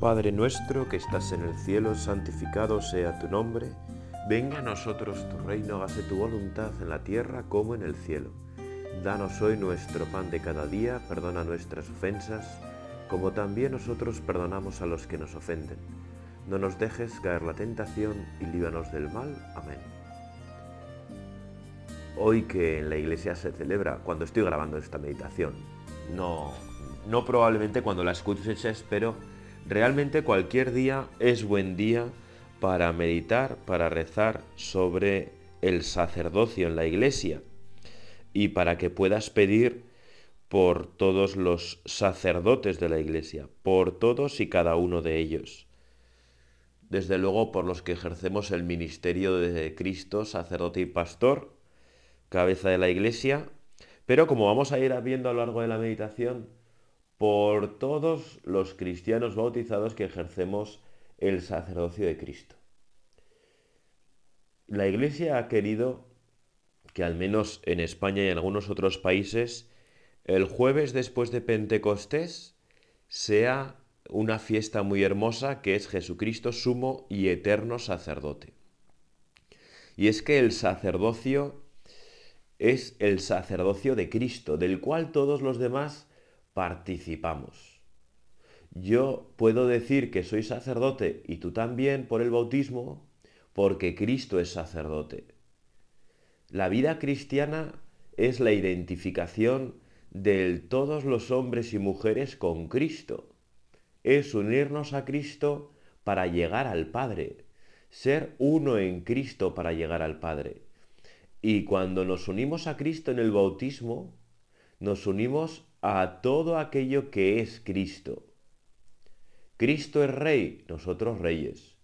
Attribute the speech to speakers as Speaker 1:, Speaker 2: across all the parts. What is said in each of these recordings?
Speaker 1: Padre nuestro que estás en el cielo, santificado sea tu nombre, venga a nosotros tu reino, hágase tu voluntad en la tierra como en el cielo. Danos hoy nuestro pan de cada día, perdona nuestras ofensas, como también nosotros perdonamos a los que nos ofenden. No nos dejes caer la tentación y líbanos del mal. Amén. Hoy que en la iglesia se celebra, cuando estoy grabando esta meditación, no, no probablemente cuando la escuches, pero realmente cualquier día es buen día para meditar, para rezar sobre el sacerdocio en la iglesia y para que puedas pedir por todos los sacerdotes de la iglesia, por todos y cada uno de ellos. Desde luego por los que ejercemos el ministerio de Cristo, sacerdote y pastor, cabeza de la iglesia, pero como vamos a ir viendo a lo largo de la meditación, por todos los cristianos bautizados que ejercemos el sacerdocio de Cristo. La Iglesia ha querido que al menos en España y en algunos otros países, el jueves después de Pentecostés sea una fiesta muy hermosa que es Jesucristo sumo y eterno sacerdote. Y es que el sacerdocio es el sacerdocio de Cristo, del cual todos los demás participamos. Yo puedo decir que soy sacerdote y tú también por el bautismo porque Cristo es sacerdote. La vida cristiana es la identificación de todos los hombres y mujeres con Cristo. Es unirnos a Cristo para llegar al Padre, ser uno en Cristo para llegar al Padre. Y cuando nos unimos a Cristo en el bautismo, nos unimos a todo aquello que es Cristo. Cristo es rey, nosotros reyes.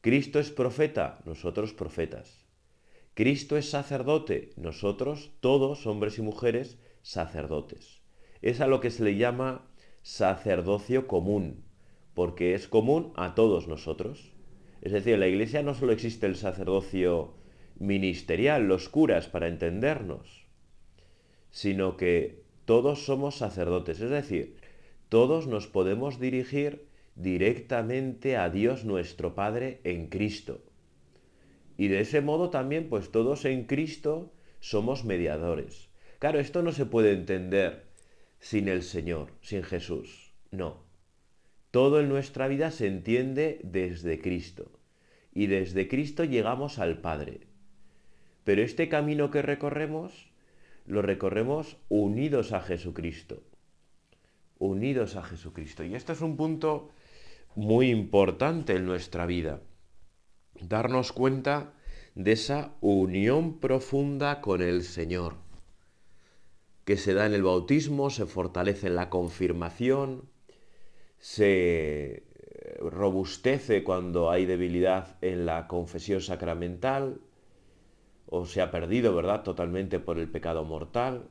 Speaker 1: Cristo es profeta, nosotros profetas. Cristo es sacerdote, nosotros, todos, hombres y mujeres, sacerdotes. Es a lo que se le llama sacerdocio común, porque es común a todos nosotros. Es decir, en la iglesia no solo existe el sacerdocio ministerial, los curas, para entendernos, sino que todos somos sacerdotes, es decir, todos nos podemos dirigir directamente a Dios nuestro Padre en Cristo. Y de ese modo también, pues todos en Cristo somos mediadores. Claro, esto no se puede entender sin el Señor, sin Jesús. No. Todo en nuestra vida se entiende desde Cristo. Y desde Cristo llegamos al Padre. Pero este camino que recorremos lo recorremos unidos a Jesucristo. Unidos a Jesucristo. Y esto es un punto muy importante en nuestra vida. Darnos cuenta de esa unión profunda con el Señor, que se da en el bautismo, se fortalece en la confirmación, se robustece cuando hay debilidad en la confesión sacramental, o se ha perdido, ¿verdad?, totalmente por el pecado mortal.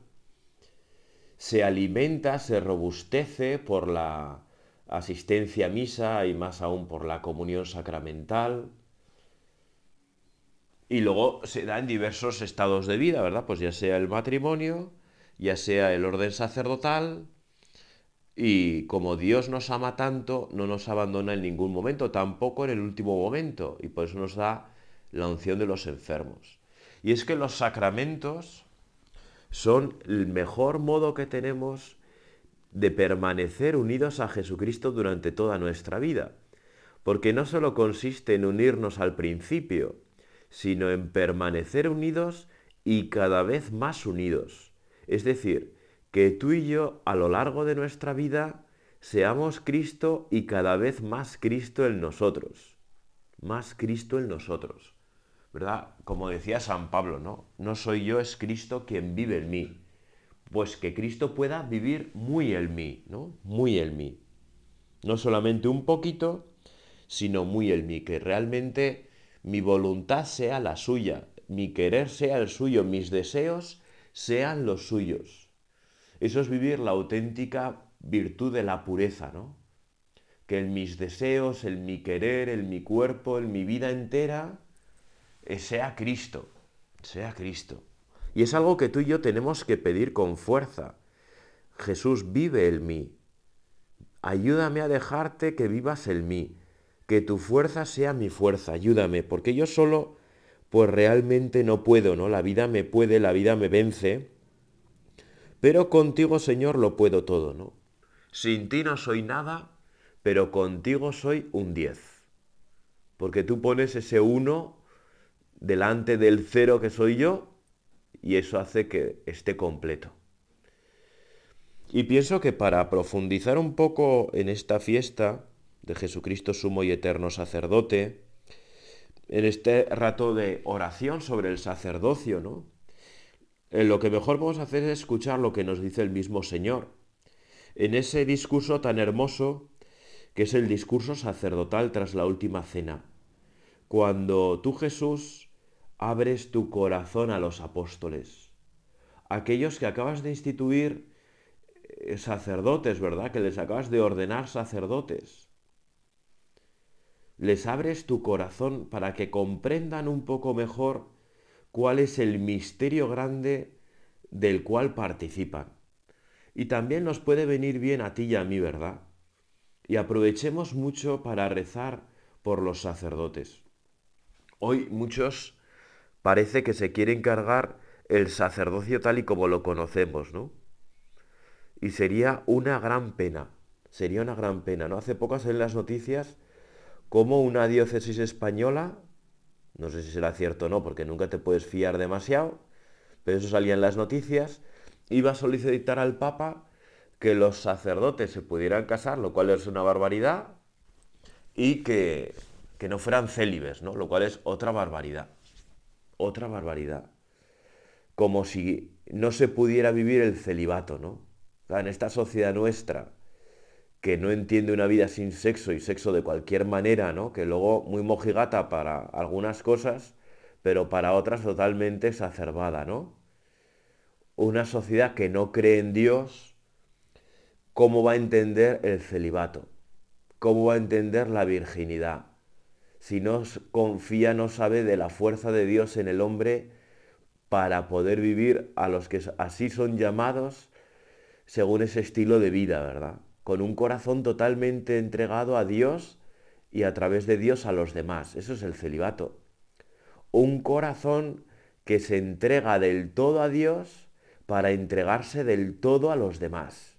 Speaker 1: Se alimenta, se robustece por la asistencia a misa y más aún por la comunión sacramental. Y luego se da en diversos estados de vida, ¿verdad? Pues ya sea el matrimonio, ya sea el orden sacerdotal, y como Dios nos ama tanto, no nos abandona en ningún momento, tampoco en el último momento, y por eso nos da la unción de los enfermos. Y es que los sacramentos son el mejor modo que tenemos de permanecer unidos a Jesucristo durante toda nuestra vida. Porque no solo consiste en unirnos al principio, sino en permanecer unidos y cada vez más unidos. Es decir, que tú y yo a lo largo de nuestra vida seamos Cristo y cada vez más Cristo en nosotros. Más Cristo en nosotros. ¿Verdad? Como decía San Pablo, ¿no? No soy yo, es Cristo quien vive en mí. Pues que Cristo pueda vivir muy en mí, ¿no? Muy en mí. No solamente un poquito, sino muy en mí, que realmente mi voluntad sea la suya, mi querer sea el suyo, mis deseos sean los suyos. Eso es vivir la auténtica virtud de la pureza, ¿no? Que en mis deseos, en mi querer, en mi cuerpo, en mi vida entera, sea Cristo, sea Cristo. Y es algo que tú y yo tenemos que pedir con fuerza. Jesús vive en mí. ayúdame a dejarte que vivas en mí, que tu fuerza sea mi fuerza, ayúdame, porque yo solo pues realmente no puedo, ¿no? La vida me puede, la vida me vence, pero contigo, Señor, lo puedo todo, ¿no? Sin ti no soy nada, pero contigo soy un 10. Porque tú pones ese 1 delante del cero que soy yo y eso hace que esté completo. Y pienso que para profundizar un poco en esta fiesta de Jesucristo sumo y eterno sacerdote, en este rato de oración sobre el sacerdocio, ¿no? En lo que mejor a hacer es escuchar lo que nos dice el mismo Señor. En ese discurso tan hermoso que es el discurso sacerdotal tras la última cena. Cuando tú Jesús abres tu corazón a los apóstoles, aquellos que acabas de instituir eh, sacerdotes, ¿verdad? Que les acabas de ordenar sacerdotes. Les abres tu corazón para que comprendan un poco mejor cuál es el misterio grande del cual participan. Y también nos puede venir bien a ti y a mí, ¿verdad? Y aprovechemos mucho para rezar por los sacerdotes. Hoy muchos parece que se quieren cargar el sacerdocio tal y como lo conocemos, ¿no? y sería una gran pena, sería una gran pena, ¿no? Hace poco en las noticias como una diócesis española, no sé si será cierto o no, porque nunca te puedes fiar demasiado, pero eso salía en las noticias, iba a solicitar al Papa que los sacerdotes se pudieran casar, lo cual es una barbaridad, y que, que no fueran célibes, ¿no? Lo cual es otra barbaridad, otra barbaridad. Como si no se pudiera vivir el celibato, ¿no? en esta sociedad nuestra, que no entiende una vida sin sexo y sexo de cualquier manera, ¿no? Que luego muy mojigata para algunas cosas, pero para otras totalmente exacerbada, ¿no? Una sociedad que no cree en Dios, ¿cómo va a entender el celibato? ¿Cómo va a entender la virginidad? Si no confía, no sabe de la fuerza de Dios en el hombre para poder vivir a los que así son llamados según ese estilo de vida, ¿verdad? Con un corazón totalmente entregado a Dios y a través de Dios a los demás. Eso es el celibato. Un corazón que se entrega del todo a Dios para entregarse del todo a los demás,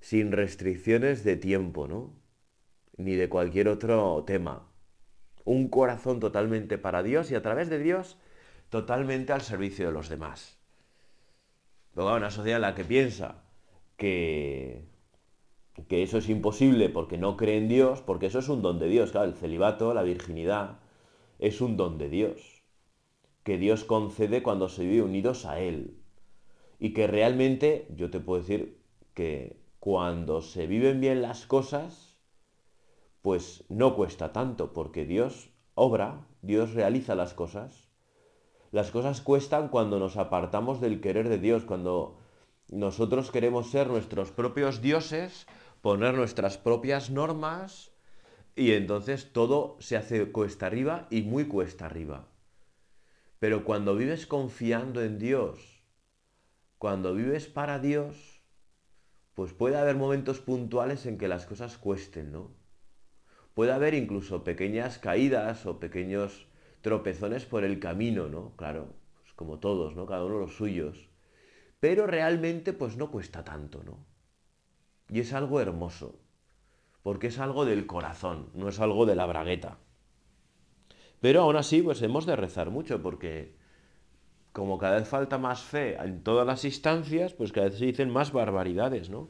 Speaker 1: sin restricciones de tiempo, ¿no? Ni de cualquier otro tema. Un corazón totalmente para Dios y a través de Dios totalmente al servicio de los demás. Luego una sociedad en la que piensa que, que eso es imposible porque no cree en Dios, porque eso es un don de Dios. Claro, el celibato, la virginidad, es un don de Dios, que Dios concede cuando se vive unidos a Él. Y que realmente, yo te puedo decir que cuando se viven bien las cosas, pues no cuesta tanto, porque Dios obra, Dios realiza las cosas. Las cosas cuestan cuando nos apartamos del querer de Dios, cuando nosotros queremos ser nuestros propios dioses, poner nuestras propias normas y entonces todo se hace cuesta arriba y muy cuesta arriba. Pero cuando vives confiando en Dios, cuando vives para Dios, pues puede haber momentos puntuales en que las cosas cuesten, ¿no? Puede haber incluso pequeñas caídas o pequeños tropezones por el camino, ¿no? Claro, pues como todos, ¿no? Cada uno los suyos. Pero realmente pues no cuesta tanto, ¿no? Y es algo hermoso, porque es algo del corazón, no es algo de la bragueta. Pero aún así pues hemos de rezar mucho, porque como cada vez falta más fe en todas las instancias, pues cada vez se dicen más barbaridades, ¿no?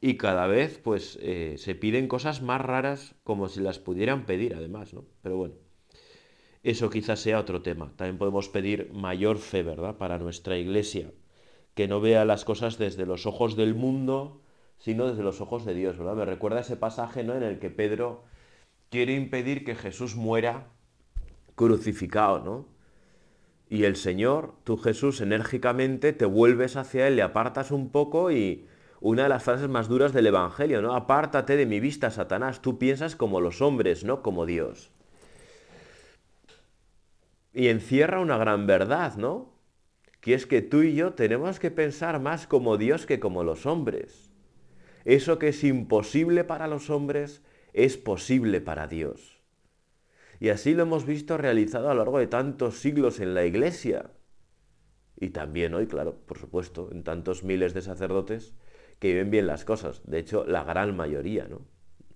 Speaker 1: Y cada vez pues eh, se piden cosas más raras como si las pudieran pedir además, ¿no? Pero bueno. Eso quizás sea otro tema. También podemos pedir mayor fe, ¿verdad?, para nuestra iglesia, que no vea las cosas desde los ojos del mundo, sino desde los ojos de Dios, ¿verdad? Me recuerda ese pasaje, ¿no?, en el que Pedro quiere impedir que Jesús muera crucificado, ¿no? Y el Señor, tú Jesús, enérgicamente te vuelves hacia Él, le apartas un poco y una de las frases más duras del Evangelio, ¿no? Apártate de mi vista, Satanás, tú piensas como los hombres, no como Dios. Y encierra una gran verdad, ¿no? Que es que tú y yo tenemos que pensar más como Dios que como los hombres. Eso que es imposible para los hombres es posible para Dios. Y así lo hemos visto realizado a lo largo de tantos siglos en la Iglesia. Y también hoy, claro, por supuesto, en tantos miles de sacerdotes que viven bien las cosas. De hecho, la gran mayoría, ¿no?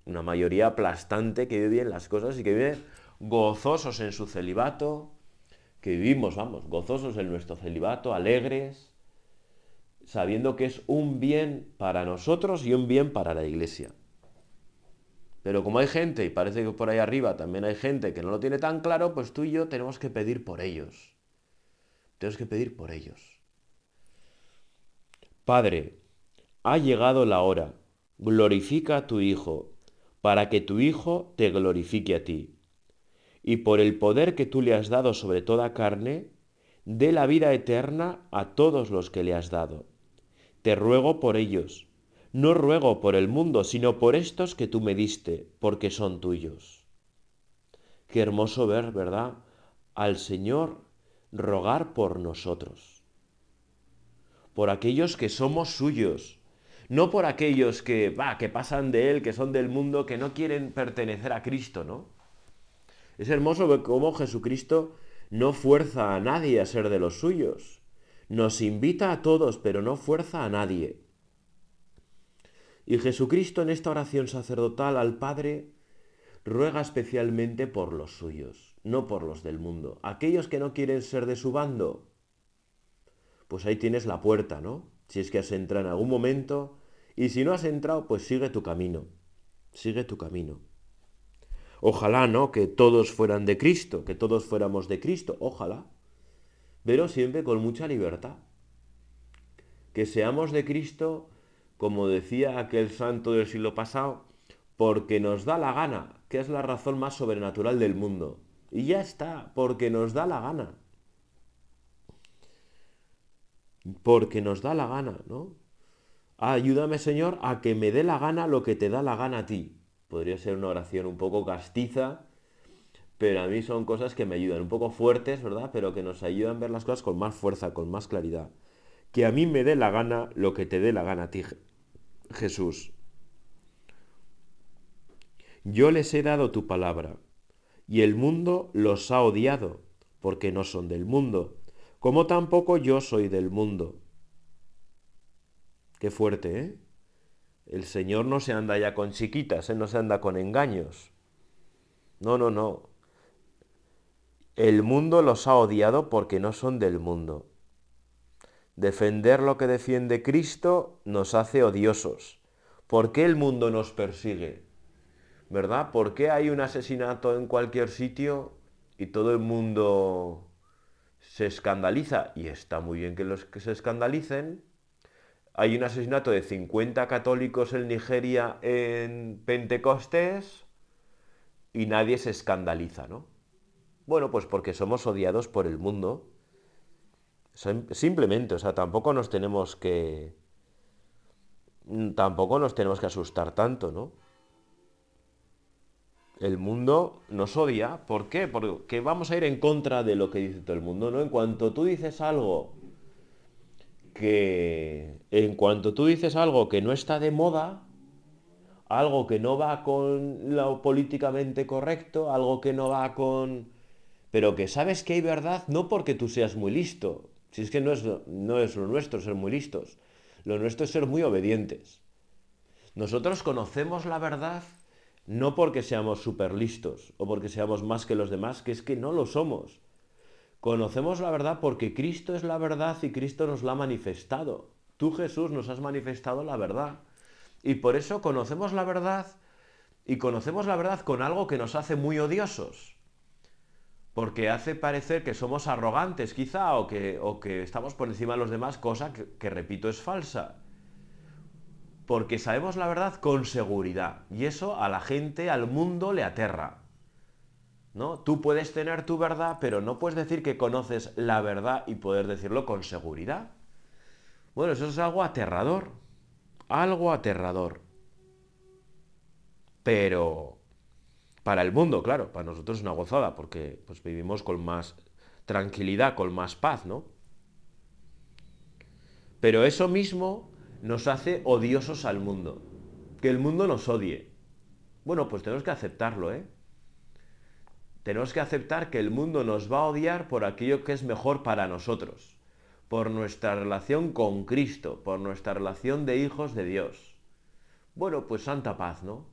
Speaker 1: Una mayoría aplastante que vive bien las cosas y que vive gozosos en su celibato, que vivimos, vamos, gozosos en nuestro celibato, alegres, sabiendo que es un bien para nosotros y un bien para la iglesia. Pero como hay gente, y parece que por ahí arriba también hay gente que no lo tiene tan claro, pues tú y yo tenemos que pedir por ellos. Tenemos que pedir por ellos. Padre, ha llegado la hora. Glorifica a tu Hijo, para que tu Hijo te glorifique a ti. Y por el poder que tú le has dado sobre toda carne, dé la vida eterna a todos los que le has dado. Te ruego por ellos. No ruego por el mundo, sino por estos que tú me diste, porque son tuyos. Qué hermoso ver, ¿verdad? Al Señor rogar por nosotros, por aquellos que somos suyos, no por aquellos que, que pasan de Él, que son del mundo, que no quieren pertenecer a Cristo, ¿no? Es hermoso ver cómo Jesucristo no fuerza a nadie a ser de los suyos. Nos invita a todos, pero no fuerza a nadie. Y Jesucristo en esta oración sacerdotal al Padre ruega especialmente por los suyos, no por los del mundo. Aquellos que no quieren ser de su bando, pues ahí tienes la puerta, ¿no? Si es que has entrado en algún momento, y si no has entrado, pues sigue tu camino, sigue tu camino. Ojalá, ¿no? Que todos fueran de Cristo, que todos fuéramos de Cristo, ojalá pero siempre con mucha libertad. Que seamos de Cristo, como decía aquel santo del siglo pasado, porque nos da la gana, que es la razón más sobrenatural del mundo. Y ya está, porque nos da la gana. Porque nos da la gana, ¿no? Ayúdame, Señor, a que me dé la gana lo que te da la gana a ti. Podría ser una oración un poco castiza, pero a mí son cosas que me ayudan, un poco fuertes, ¿verdad? Pero que nos ayudan a ver las cosas con más fuerza, con más claridad. Que a mí me dé la gana lo que te dé la gana a ti, Jesús. Yo les he dado tu palabra, y el mundo los ha odiado, porque no son del mundo, como tampoco yo soy del mundo. Qué fuerte, ¿eh? El Señor no se anda ya con chiquitas, ¿eh? no se anda con engaños. No, no, no. El mundo los ha odiado porque no son del mundo. Defender lo que defiende Cristo nos hace odiosos. ¿Por qué el mundo nos persigue? ¿Verdad? ¿Por qué hay un asesinato en cualquier sitio y todo el mundo se escandaliza? Y está muy bien que los que se escandalicen. Hay un asesinato de 50 católicos en Nigeria en Pentecostés y nadie se escandaliza, ¿no? Bueno, pues porque somos odiados por el mundo. Simplemente, o sea, tampoco nos tenemos que... Tampoco nos tenemos que asustar tanto, ¿no? El mundo nos odia. ¿Por qué? Porque vamos a ir en contra de lo que dice todo el mundo, ¿no? En cuanto tú dices algo que... En cuanto tú dices algo que no está de moda, algo que no va con lo políticamente correcto, algo que no va con pero que sabes que hay verdad no porque tú seas muy listo, si es que no es, no es lo nuestro ser muy listos, lo nuestro es ser muy obedientes. Nosotros conocemos la verdad no porque seamos súper listos o porque seamos más que los demás, que es que no lo somos. Conocemos la verdad porque Cristo es la verdad y Cristo nos la ha manifestado. Tú Jesús nos has manifestado la verdad. Y por eso conocemos la verdad y conocemos la verdad con algo que nos hace muy odiosos porque hace parecer que somos arrogantes quizá o que, o que estamos por encima de los demás, cosa que, que, repito es falsa. Porque sabemos la verdad con seguridad y eso a la gente, al mundo le aterra. ¿No? Tú puedes tener tu verdad, pero no puedes decir que conoces la verdad y poder decirlo con seguridad. Bueno, eso es algo aterrador. Algo aterrador. Pero para el mundo, claro, para nosotros es una gozada, porque pues, vivimos con más tranquilidad, con más paz, ¿no? Pero eso mismo nos hace odiosos al mundo. que el mundo nos odie. Bueno, pues tenemos que aceptarlo, ¿eh? Tenemos que aceptar que el mundo nos va a odiar por aquello que es mejor para nosotros, por nuestra relación con Cristo, por nuestra relación de hijos de Dios. Bueno, pues santa paz, ¿no?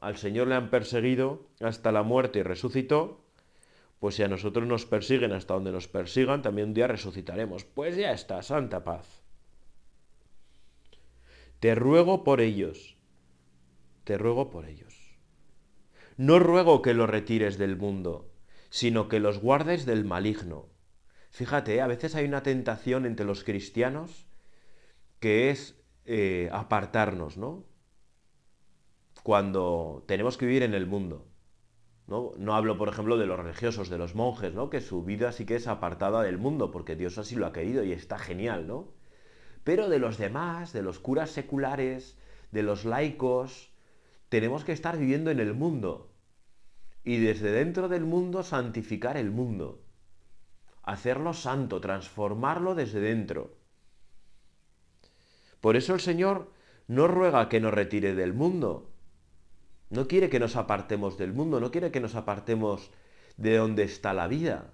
Speaker 1: Al Señor le han perseguido hasta la muerte y resucitó, pues si a nosotros nos persiguen hasta donde nos persigan, también un día resucitaremos. Pues ya está, santa paz. Te ruego por ellos, te ruego por ellos. No ruego que los retires del mundo, sino que los guardes del maligno. Fíjate, a veces hay una tentación entre los cristianos que es eh, apartarnos, ¿no? Cuando tenemos que vivir en el mundo. ¿no? ¿no? hablo, por ejemplo, de los religiosos, de los monjes, ¿no? Que su vida sí que es apartada del mundo, porque Dios así lo ha querido y está genial, ¿no? Pero de los demás, de los curas seculares, de los laicos, tenemos que estar viviendo en el mundo. Y desde dentro del mundo santificar el mundo. Hacerlo santo, transformarlo desde dentro. Por eso el Señor no ruega que nos retire del mundo. No quiere que nos apartemos del mundo, no quiere que nos apartemos de donde está la vida.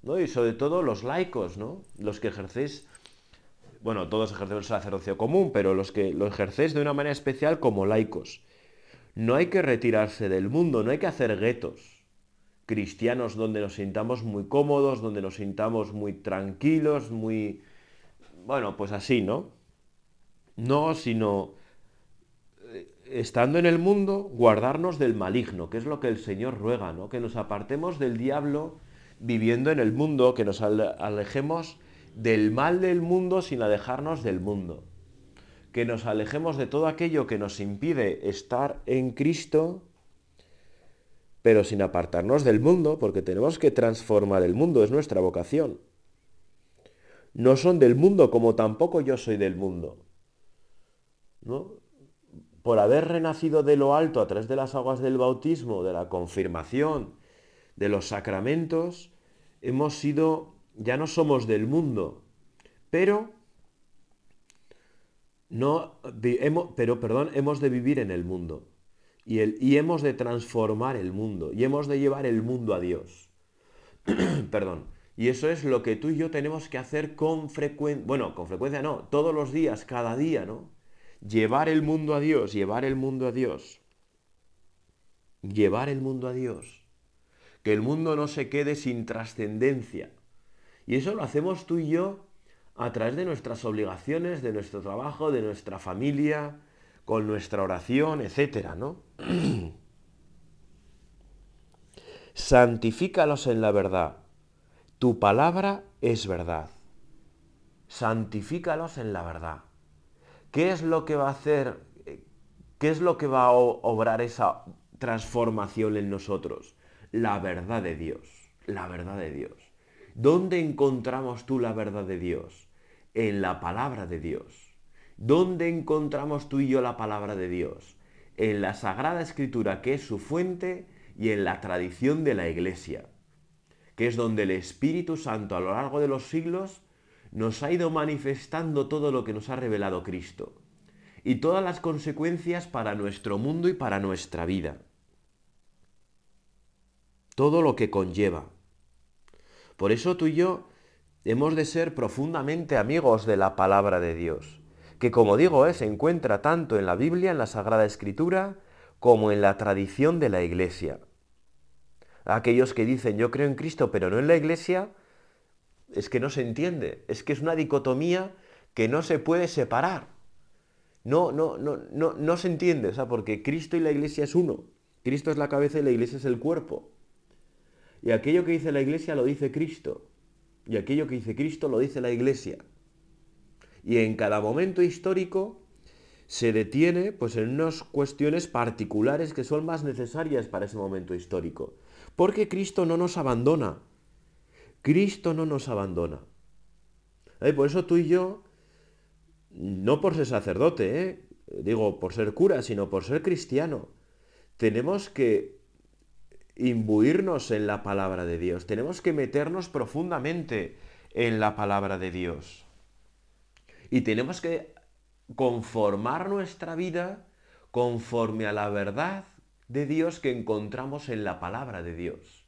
Speaker 1: ¿No? Y sobre todo los laicos, ¿no? Los que ejercéis bueno, todos ejercemos el sacerdocio común, pero los que lo ejercéis de una manera especial como laicos. No hay que retirarse del mundo, no hay que hacer guetos cristianos donde nos sintamos muy cómodos, donde nos sintamos muy tranquilos, muy... Bueno, pues así, ¿no? No, sino eh, estando en el mundo, guardarnos del maligno, que es lo que el Señor ruega, ¿no? Que nos apartemos del diablo viviendo en el mundo, que nos alejemos del mal del mundo sin alejarnos del mundo. Que nos alejemos de todo aquello que nos impide estar en Cristo, pero sin apartarnos del mundo, porque tenemos que transformar el mundo, es nuestra vocación. No son del mundo como tampoco yo soy del mundo. ¿No? Por haber renacido de lo alto a través de las aguas del bautismo, de la confirmación, de los sacramentos, hemos sido ya no somos del mundo, pero no hemos, pero perdón, hemos de vivir en el mundo y, el, y hemos de transformar el mundo y hemos de llevar el mundo a Dios. perdón. Y eso es lo que tú y yo tenemos que hacer con frecuencia, bueno, con frecuencia no, todos los días, cada día, ¿no? Llevar el mundo a Dios, llevar el mundo a Dios. Llevar el mundo a Dios. Que el mundo no se quede sin trascendencia y eso lo hacemos tú y yo a través de nuestras obligaciones, de nuestro trabajo, de nuestra familia, con nuestra oración, etcétera, ¿no? Santifícalos en la verdad. Tu palabra es verdad. Santifícalos en la verdad. ¿Qué es lo que va a hacer? ¿Qué es lo que va a obrar esa transformación en nosotros? La verdad de Dios. La verdad de Dios. ¿Dónde encontramos tú la verdad de Dios? En la palabra de Dios. ¿Dónde encontramos tú y yo la palabra de Dios? En la Sagrada Escritura, que es su fuente, y en la tradición de la Iglesia, que es donde el Espíritu Santo a lo largo de los siglos nos ha ido manifestando todo lo que nos ha revelado Cristo y todas las consecuencias para nuestro mundo y para nuestra vida. Todo lo que conlleva. Por eso tú y yo hemos de ser profundamente amigos de la palabra de Dios, que como digo, eh, se encuentra tanto en la Biblia, en la Sagrada Escritura, como en la tradición de la Iglesia. Aquellos que dicen yo creo en Cristo pero no en la Iglesia, es que no se entiende, es que es una dicotomía que no se puede separar. No, no, no, no, no se entiende, o porque Cristo y la Iglesia es uno. Cristo es la cabeza y la Iglesia es el cuerpo. Y aquello que dice la iglesia lo dice Cristo. Y aquello que dice Cristo lo dice la iglesia. Y en cada momento histórico se detiene pues en unas cuestiones particulares que son más necesarias para ese momento histórico. Porque Cristo no nos abandona. Cristo no nos abandona. Por eso tú y yo, no por ser sacerdote, ¿eh? digo por ser cura, sino por ser cristiano, tenemos que imbuirnos en la palabra de Dios, tenemos que meternos profundamente en la palabra de Dios. Y tenemos que conformar nuestra vida conforme a la verdad de Dios que encontramos en la palabra de Dios,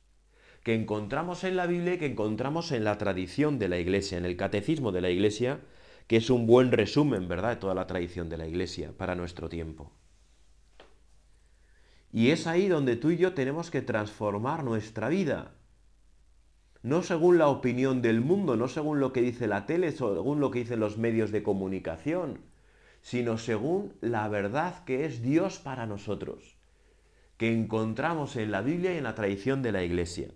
Speaker 1: que encontramos en la Biblia y que encontramos en la tradición de la Iglesia, en el catecismo de la Iglesia, que es un buen resumen, ¿verdad?, de toda la tradición de la Iglesia para nuestro tiempo. Y es ahí donde tú y yo tenemos que transformar nuestra vida. No según la opinión del mundo, no según lo que dice la tele, según lo que dicen los medios de comunicación, sino según la verdad que es Dios para nosotros, que encontramos en la Biblia y en la tradición de la Iglesia.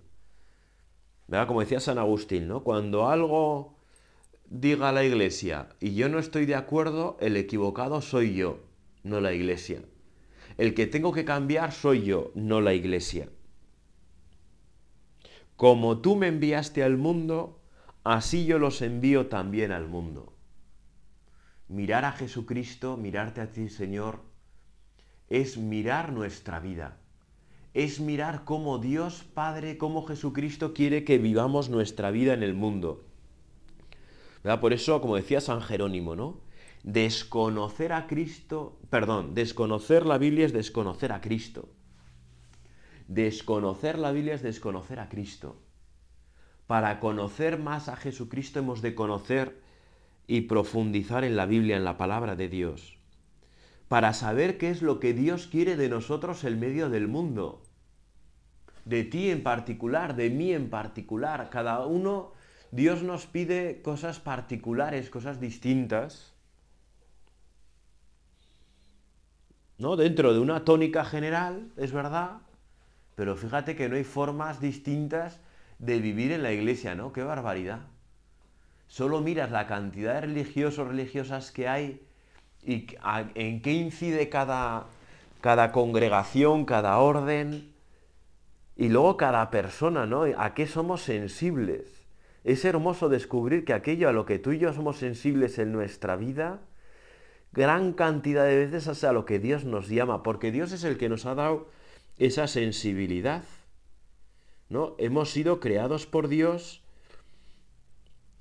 Speaker 1: ¿Verdad? Como decía San Agustín, ¿no? Cuando algo diga la Iglesia y yo no estoy de acuerdo, el equivocado soy yo, no la Iglesia. El que tengo que cambiar soy yo, no la iglesia. Como tú me enviaste al mundo, así yo los envío también al mundo. Mirar a Jesucristo, mirarte a ti, Señor, es mirar nuestra vida. Es mirar cómo Dios Padre, cómo Jesucristo quiere que vivamos nuestra vida en el mundo. Por eso, como decía San Jerónimo, ¿no? Desconocer a Cristo, perdón, desconocer la Biblia es desconocer a Cristo. Desconocer la Biblia es desconocer a Cristo. Para conocer más a Jesucristo hemos de conocer y profundizar en la Biblia, en la palabra de Dios. Para saber qué es lo que Dios quiere de nosotros en medio del mundo. De ti en particular, de mí en particular. Cada uno, Dios nos pide cosas particulares, cosas distintas. ¿No? Dentro de una tónica general, es verdad, pero fíjate que no hay formas distintas de vivir en la iglesia, ¿no? ¡Qué barbaridad! Solo miras la cantidad de religiosos, religiosas que hay y en qué incide cada, cada congregación, cada orden, y luego cada persona, ¿no? ¿A qué somos sensibles? Es hermoso descubrir que aquello a lo que tú y yo somos sensibles en nuestra vida, gran cantidad de veces es a lo que Dios nos llama, porque Dios es el que nos ha dado esa sensibilidad. ¿No? Hemos sido creados por Dios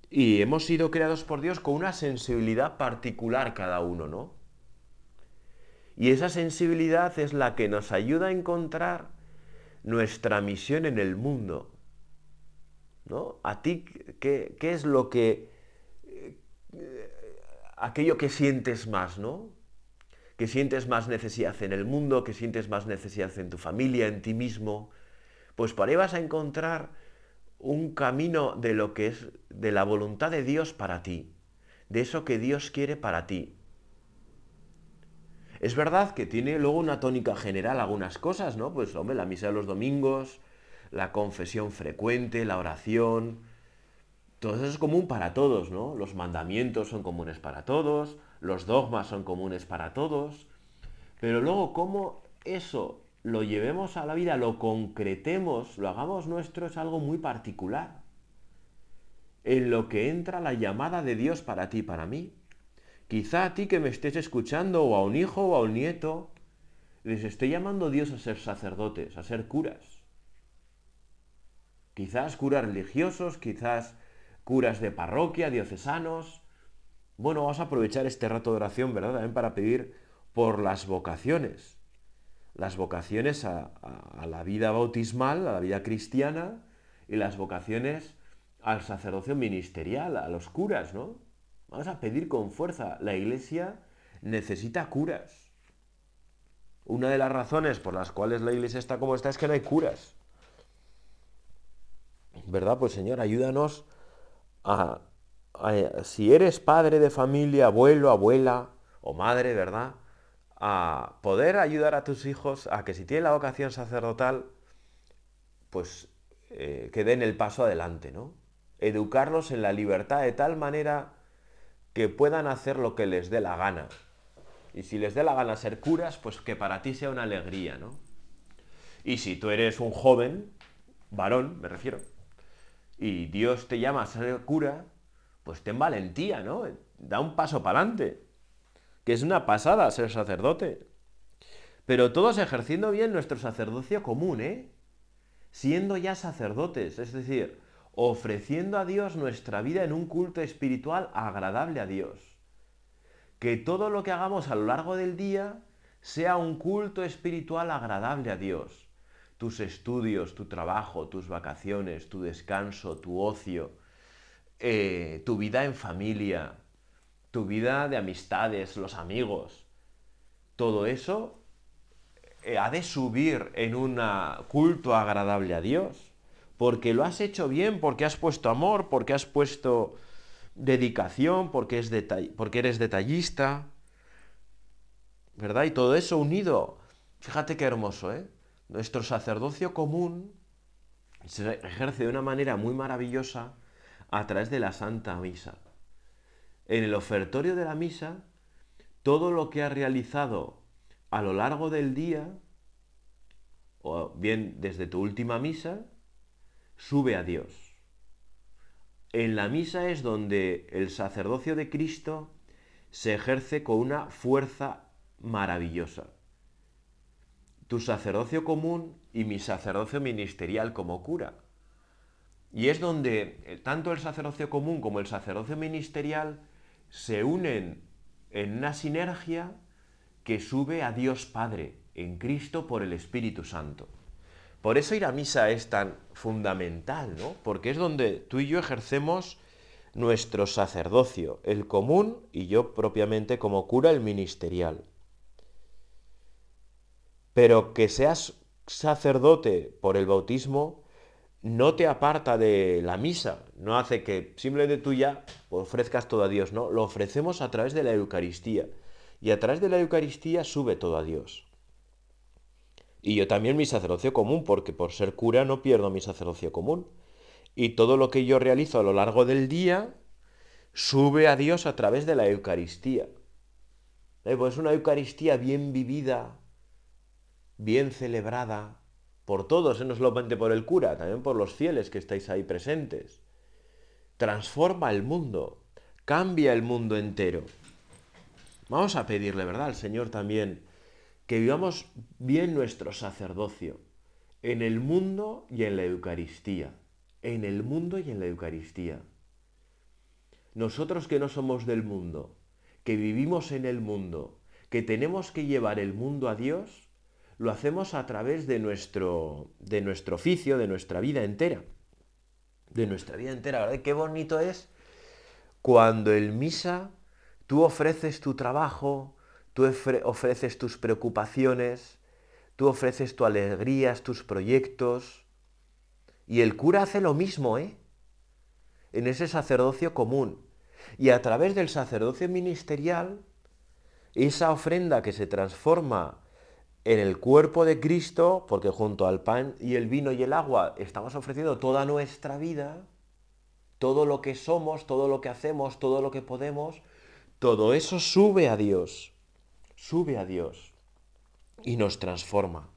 Speaker 1: y hemos sido creados por Dios con una sensibilidad particular cada uno, ¿no? Y esa sensibilidad es la que nos ayuda a encontrar nuestra misión en el mundo. ¿No? A ti, ¿qué, qué es lo que aquello que sientes más, ¿no? Que sientes más necesidad en el mundo, que sientes más necesidad en tu familia, en ti mismo. Pues por ahí vas a encontrar un camino de lo que es de la voluntad de Dios para ti, de eso que Dios quiere para ti. Es verdad que tiene luego una tónica general algunas cosas, ¿no? Pues hombre, la misa de los domingos, la confesión frecuente, la oración, todo eso es común para todos, ¿no? Los mandamientos son comunes para todos, los dogmas son comunes para todos, pero luego cómo eso lo llevemos a la vida, lo concretemos, lo hagamos nuestro, es algo muy particular. En lo que entra la llamada de Dios para ti, para mí. Quizá a ti que me estés escuchando, o a un hijo o a un nieto, les estoy llamando Dios a ser sacerdotes, a ser curas. Quizás curas religiosos, quizás curas de parroquia, diocesanos. Bueno, vamos a aprovechar este rato de oración, ¿verdad? También para pedir por las vocaciones. Las vocaciones a, la vida bautismal, a la vida cristiana, y las vocaciones al sacerdocio ministerial, a los curas, ¿no? Vamos a pedir con fuerza. La iglesia necesita curas. Una de las razones por las cuales la iglesia está como está es que no hay curas. ¿Verdad? Pues Señor, ayúdanos si eres padre de familia, abuelo, abuela o madre, ¿verdad? A poder ayudar a tus hijos a que si tienen la vocación sacerdotal, pues eh, que den el paso adelante, ¿no? Educarlos en la libertad de tal manera que puedan hacer lo que les dé la gana. Y si les dé la gana ser curas, pues que para ti sea una alegría, ¿no? Y si tú eres un joven, varón, me refiero, y Dios te llama a ser cura, pues ten valentía, ¿no? Da un paso para adelante. Que es una pasada ser sacerdote. Pero todos ejerciendo bien nuestro sacerdocio común, ¿eh? Siendo ya sacerdotes, es decir, ofreciendo a Dios nuestra vida en un culto espiritual agradable a Dios. que todo lo que hagamos a lo largo del día sea un culto espiritual agradable a Dios. Tus estudios, tu trabajo, tus vacaciones, tu descanso, tu ocio, eh, tu vida en familia, tu vida de amistades, los amigos. Todo eso eh, ha de subir en un culto agradable a Dios, porque lo has hecho bien, porque has puesto amor, porque has puesto dedicación, porque, es porque eres detallista, ¿verdad? Y todo eso unido. Fíjate qué hermoso, ¿eh? Nuestro sacerdocio común se ejerce de una manera muy maravillosa a través de la Santa Misa. En el ofertorio de la misa, todo lo que has realizado a lo largo del día, o bien desde tu última misa, sube a Dios. En la misa es donde el sacerdocio de Cristo se ejerce con una fuerza maravillosa. Tu sacerdocio común y mi sacerdocio ministerial como cura. Y es donde eh, tanto el sacerdocio común como el sacerdocio ministerial se unen en una sinergia que sube a Dios Padre en Cristo por el Espíritu Santo. Por eso ir a misa es tan fundamental, ¿no? Porque es donde tú y yo ejercemos nuestro sacerdocio, el común y yo propiamente como cura el ministerial. Pero que seas sacerdote por el bautismo no te aparta de la misa, no hace que simplemente tú ya ofrezcas todo a Dios, no, lo ofrecemos a través de la Eucaristía. Y a través de la Eucaristía sube todo a Dios. Y yo también mi sacerdocio común, porque por ser cura no pierdo mi sacerdocio común. Y todo lo que yo realizo a lo largo del día sube a Dios a través de la Eucaristía. ¿Eh? Pues una Eucaristía bien vivida, bien celebrada, por todos, ¿eh? no solamente por el cura, también por los fieles que estáis ahí presentes. Transforma el mundo, cambia el mundo entero. Vamos a pedirle, ¿verdad?, al Señor también que vivamos bien nuestro sacerdocio en el mundo y en la Eucaristía. En el mundo y en la Eucaristía. Nosotros que no somos del mundo, que vivimos en el mundo, que tenemos que llevar el mundo a Dios, lo hacemos a través de nuestro, de nuestro oficio, de nuestra vida entera. De nuestra vida entera, ¿verdad? Qué bonito es cuando en misa tú ofreces tu trabajo, tú ofreces tus preocupaciones, tú ofreces tus alegrías, tus proyectos. Y el cura hace lo mismo, ¿eh? En ese sacerdocio común. Y a través del sacerdocio ministerial, esa ofrenda que se transforma en el cuerpo de Cristo, porque junto al pan y el vino y el agua estamos ofreciendo toda nuestra vida, todo lo que somos, todo lo que hacemos, todo lo que podemos, todo eso sube a Dios sube a Dios y nos transforma.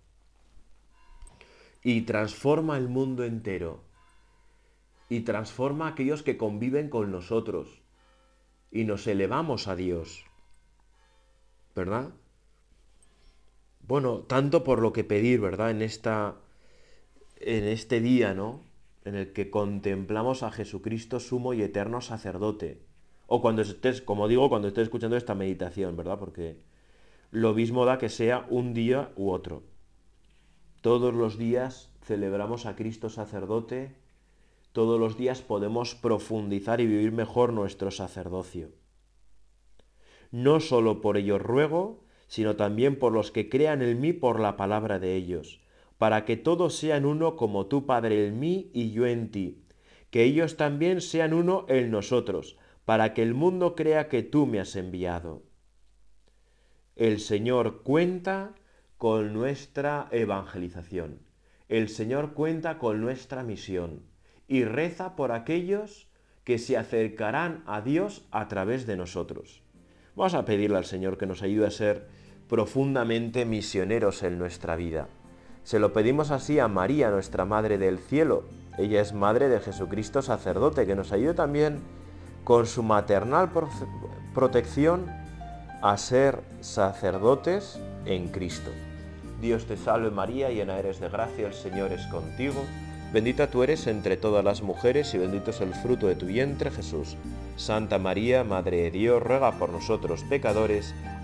Speaker 1: Y transforma el mundo entero. Y transforma a aquellos que conviven con nosotros. Y nos elevamos a Dios. ¿Verdad? Bueno, tanto por lo que pedir, ¿verdad? En esta en este día, ¿no? En el que contemplamos a Jesucristo sumo y eterno sacerdote. O cuando estés, como digo, cuando estés escuchando esta meditación, ¿verdad? Porque lo mismo da que sea un día u otro. Todos los días celebramos a Cristo sacerdote, todos los días podemos profundizar y vivir mejor nuestro sacerdocio. No solo por ellos ruego, sino también por los que crean en mí por la palabra de ellos, para que todos sean uno como tú, Padre, en mí y yo en ti, que ellos también sean uno en nosotros, para que el mundo crea que tú me has enviado el Señor cuenta con nuestra evangelización. El Señor cuenta con nuestra misión y reza por aquellos que se acercarán a Dios a través de nosotros. Vamos a pedirle al Señor que nos ayude a ser profundamente misioneros en nuestra vida. Se lo pedimos así a María, nuestra Madre del Cielo. Ella es Madre de Jesucristo sacerdote, que nos ayude también con su maternal protección a ser sacerdotes en Cristo. Dios te salve María, llena eres de gracia, el Señor es contigo. Bendita tú eres entre todas las mujeres y bendito es el fruto de tu vientre Jesús. Santa María, Madre de Dios, ruega por nosotros pecadores,